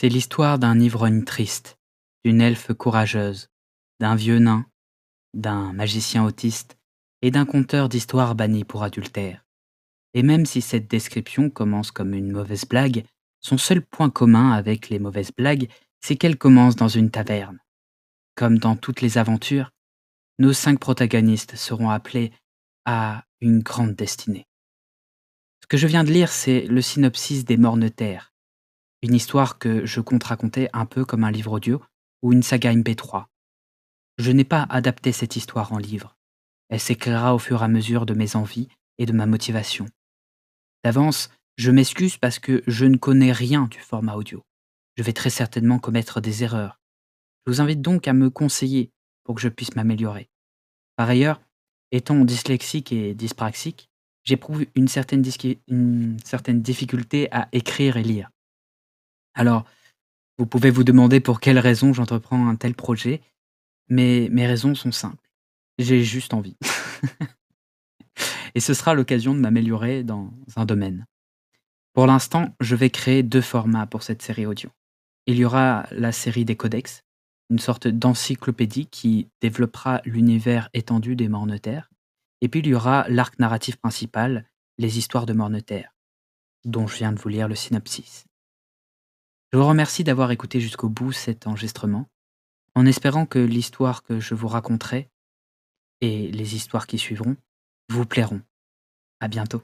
C'est l'histoire d'un ivrogne triste, d'une elfe courageuse, d'un vieux nain, d'un magicien autiste et d'un conteur d'histoires banni pour adultère. Et même si cette description commence comme une mauvaise blague, son seul point commun avec les mauvaises blagues, c'est qu'elle commence dans une taverne. Comme dans toutes les aventures, nos cinq protagonistes seront appelés à une grande destinée. Ce que je viens de lire, c'est le synopsis des Mornes Terres, une histoire que je compte raconter un peu comme un livre audio ou une saga MP3. Je n'ai pas adapté cette histoire en livre. Elle s'éclairera au fur et à mesure de mes envies et de ma motivation. D'avance, je m'excuse parce que je ne connais rien du format audio. Je vais très certainement commettre des erreurs. Je vous invite donc à me conseiller pour que je puisse m'améliorer. Par ailleurs, étant dyslexique et dyspraxique, j'éprouve une certaine difficulté à écrire et lire. Alors, vous pouvez vous demander pour quelles raisons j'entreprends un tel projet, mais mes raisons sont simples. J'ai juste envie. et ce sera l'occasion de m'améliorer dans un domaine. Pour l'instant, je vais créer deux formats pour cette série audio. Il y aura la série des codex, une sorte d'encyclopédie qui développera l'univers étendu des Mornes-Terres, et puis il y aura l'arc narratif principal, les histoires de Mornes-Terres, dont je viens de vous lire le synopsis. Je vous remercie d'avoir écouté jusqu'au bout cet enregistrement, en espérant que l'histoire que je vous raconterai et les histoires qui suivront vous plairont. À bientôt.